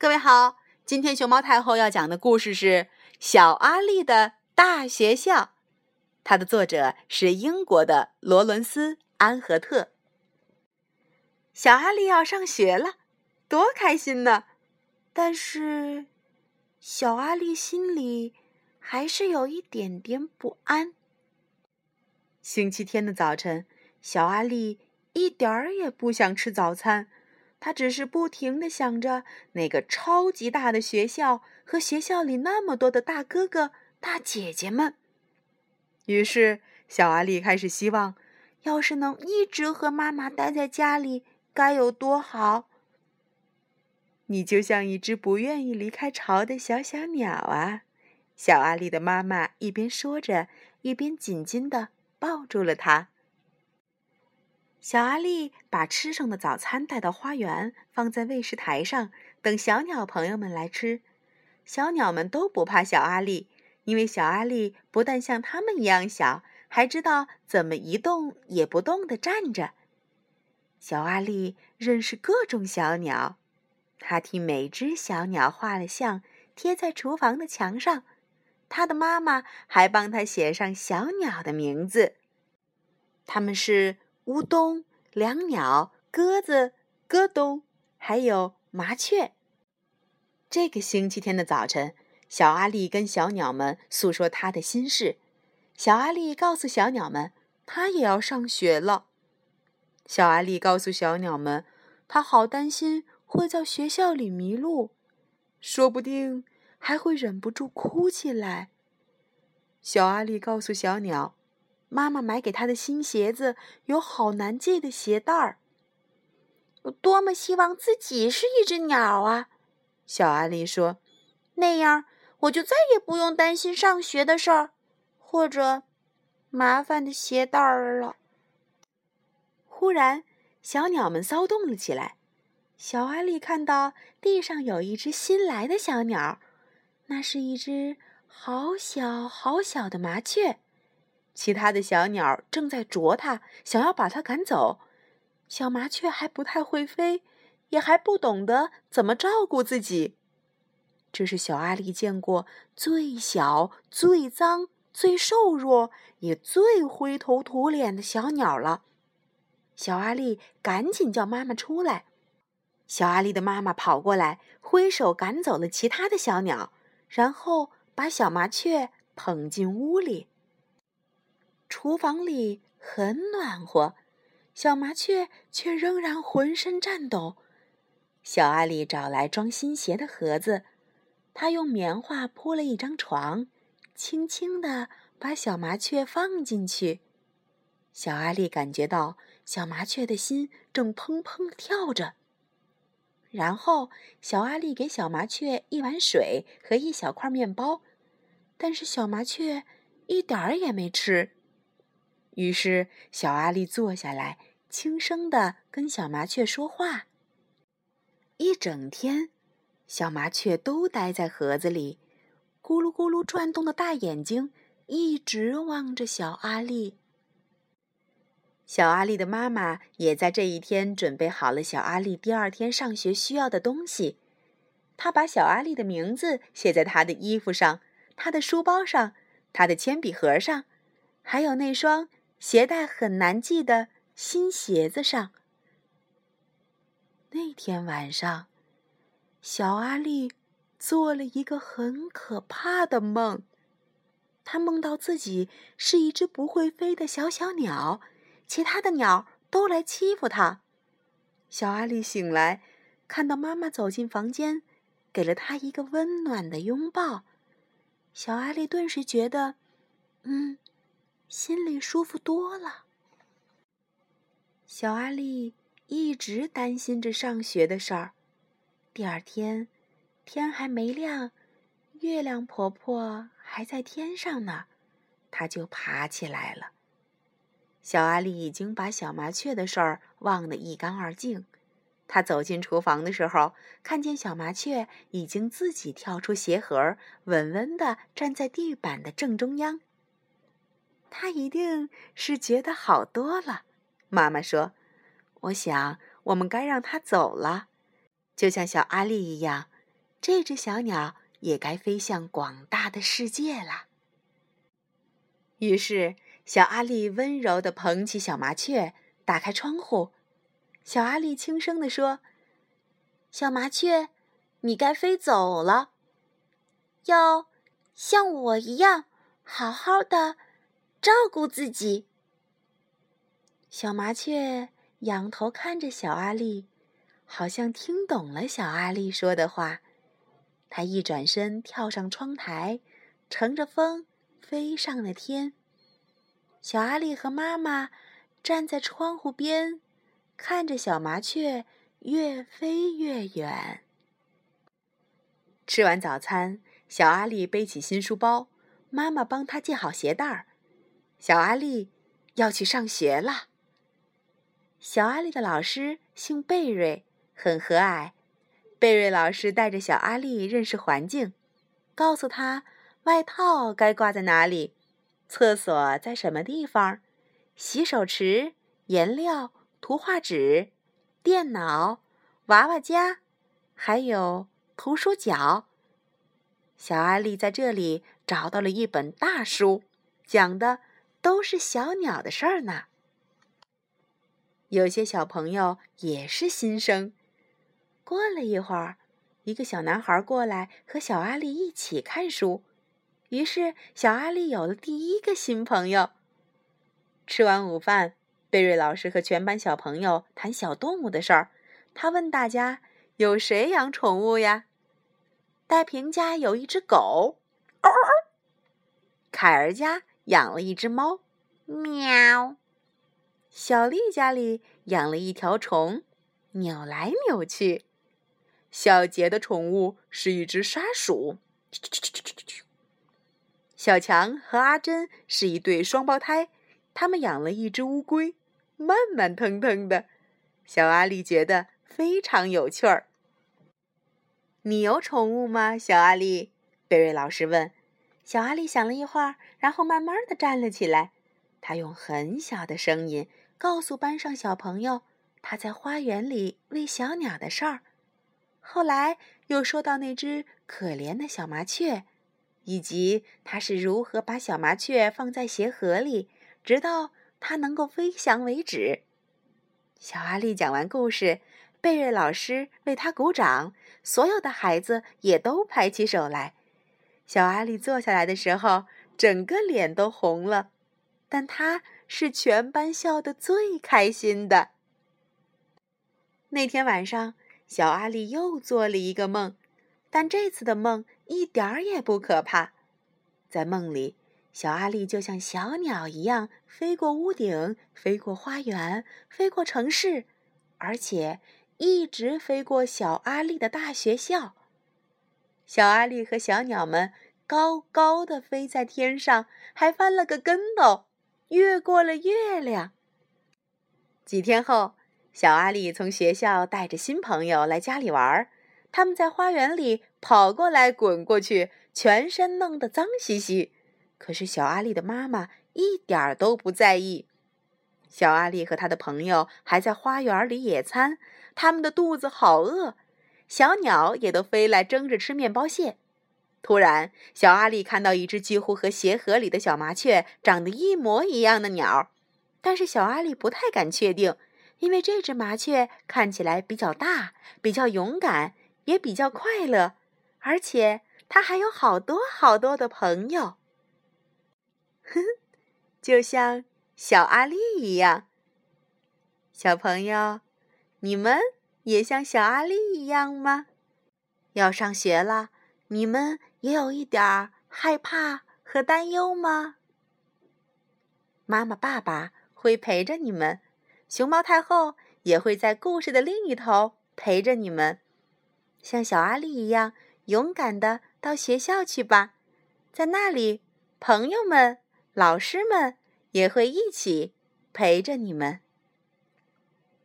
各位好，今天熊猫太后要讲的故事是《小阿力的大学校》，它的作者是英国的罗伦斯·安和特。小阿力要上学了，多开心呢！但是，小阿力心里还是有一点点不安。星期天的早晨，小阿力一点儿也不想吃早餐。他只是不停的想着那个超级大的学校和学校里那么多的大哥哥、大姐姐们。于是，小阿力开始希望，要是能一直和妈妈待在家里，该有多好！你就像一只不愿意离开巢的小小鸟啊！小阿力的妈妈一边说着，一边紧紧的抱住了他。小阿力把吃剩的早餐带到花园，放在喂食台上，等小鸟朋友们来吃。小鸟们都不怕小阿力，因为小阿力不但像他们一样小，还知道怎么一动也不动地站着。小阿力认识各种小鸟，他替每只小鸟画了像，贴在厨房的墙上。他的妈妈还帮他写上小鸟的名字，他们是。乌冬、两鸟、鸽子、咯咚，还有麻雀。这个星期天的早晨，小阿力跟小鸟们诉说他的心事。小阿力告诉小鸟们，他也要上学了。小阿力告诉小鸟们，他好担心会在学校里迷路，说不定还会忍不住哭起来。小阿力告诉小鸟。妈妈买给他的新鞋子有好难系的鞋带儿。我多么希望自己是一只鸟啊！小阿力说：“那样我就再也不用担心上学的事儿，或者麻烦的鞋带儿了。”忽然，小鸟们骚动了起来。小阿力看到地上有一只新来的小鸟，那是一只好小好小的麻雀。其他的小鸟正在啄它，想要把它赶走。小麻雀还不太会飞，也还不懂得怎么照顾自己。这是小阿力见过最小、最脏、最瘦弱，也最灰头土脸的小鸟了。小阿力赶紧叫妈妈出来。小阿力的妈妈跑过来，挥手赶走了其他的小鸟，然后把小麻雀捧进屋里。厨房里很暖和，小麻雀却仍然浑身颤抖。小阿力找来装新鞋的盒子，他用棉花铺了一张床，轻轻地把小麻雀放进去。小阿力感觉到小麻雀的心正砰砰跳着。然后，小阿力给小麻雀一碗水和一小块面包，但是小麻雀一点儿也没吃。于是，小阿力坐下来，轻声地跟小麻雀说话。一整天，小麻雀都待在盒子里，咕噜咕噜转动的大眼睛一直望着小阿力。小阿力的妈妈也在这一天准备好了小阿力第二天上学需要的东西。她把小阿力的名字写在他的衣服上、他的书包上、他的铅笔盒上，还有那双。鞋带很难系的新鞋子上。那天晚上，小阿力做了一个很可怕的梦。他梦到自己是一只不会飞的小小鸟，其他的鸟都来欺负他。小阿力醒来，看到妈妈走进房间，给了他一个温暖的拥抱。小阿力顿时觉得，嗯。心里舒服多了。小阿力一直担心着上学的事儿。第二天，天还没亮，月亮婆婆还在天上呢，她就爬起来了。小阿力已经把小麻雀的事儿忘得一干二净。他走进厨房的时候，看见小麻雀已经自己跳出鞋盒，稳稳地站在地板的正中央。他一定是觉得好多了，妈妈说：“我想我们该让他走了，就像小阿力一样，这只小鸟也该飞向广大的世界了。于是，小阿力温柔地捧起小麻雀，打开窗户。小阿力轻声地说：“小麻雀，你该飞走了，要像我一样好好的照顾自己。”小麻雀仰头看着小阿力，好像听懂了小阿力说的话。它一转身，跳上窗台，乘着风飞上了天。小阿力和妈妈站在窗户边，看着小麻雀越飞越远。吃完早餐，小阿力背起新书包，妈妈帮他系好鞋带儿。小阿力要去上学了。小阿力的老师姓贝瑞，很和蔼。贝瑞老师带着小阿力认识环境，告诉他外套该挂在哪里，厕所在什么地方，洗手池、颜料、图画纸、电脑、娃娃家，还有图书角。小阿力在这里找到了一本大书，讲的都是小鸟的事儿呢。有些小朋友也是新生。过了一会儿，一个小男孩过来和小阿力一起看书，于是小阿力有了第一个新朋友。吃完午饭，贝瑞老师和全班小朋友谈小动物的事儿。他问大家：“有谁养宠物呀？”戴平家有一只狗，凯儿家养了一只猫，喵。小丽家里养了一条虫，扭来扭去。小杰的宠物是一只沙鼠，小强和阿珍是一对双胞胎，他们养了一只乌龟，慢慢腾腾的。小阿力觉得非常有趣儿。你有宠物吗，小阿力？贝瑞老师问。小阿力想了一会儿，然后慢慢的站了起来。他用很小的声音告诉班上小朋友他在花园里喂小鸟的事儿。后来又说到那只可怜的小麻雀，以及他是如何把小麻雀放在鞋盒里，直到它能够飞翔为止。小阿力讲完故事，贝瑞老师为他鼓掌，所有的孩子也都拍起手来。小阿力坐下来的时候，整个脸都红了。但他是全班笑得最开心的。那天晚上，小阿力又做了一个梦，但这次的梦一点儿也不可怕。在梦里，小阿力就像小鸟一样飞过屋顶，飞过花园，飞过城市，而且一直飞过小阿力的大学校。小阿力和小鸟们高高的飞在天上，还翻了个跟斗。越过了月亮。几天后，小阿力从学校带着新朋友来家里玩儿。他们在花园里跑过来滚过去，全身弄得脏兮兮。可是小阿力的妈妈一点儿都不在意。小阿力和他的朋友还在花园里野餐，他们的肚子好饿。小鸟也都飞来争着吃面包屑。突然，小阿力看到一只几乎和鞋盒里的小麻雀长得一模一样的鸟，但是小阿力不太敢确定，因为这只麻雀看起来比较大、比较勇敢，也比较快乐，而且它还有好多好多的朋友。哼，就像小阿力一样。小朋友，你们也像小阿力一样吗？要上学了。你们也有一点儿害怕和担忧吗？妈妈、爸爸会陪着你们，熊猫太后也会在故事的另一头陪着你们。像小阿力一样勇敢的到学校去吧，在那里，朋友们、老师们也会一起陪着你们。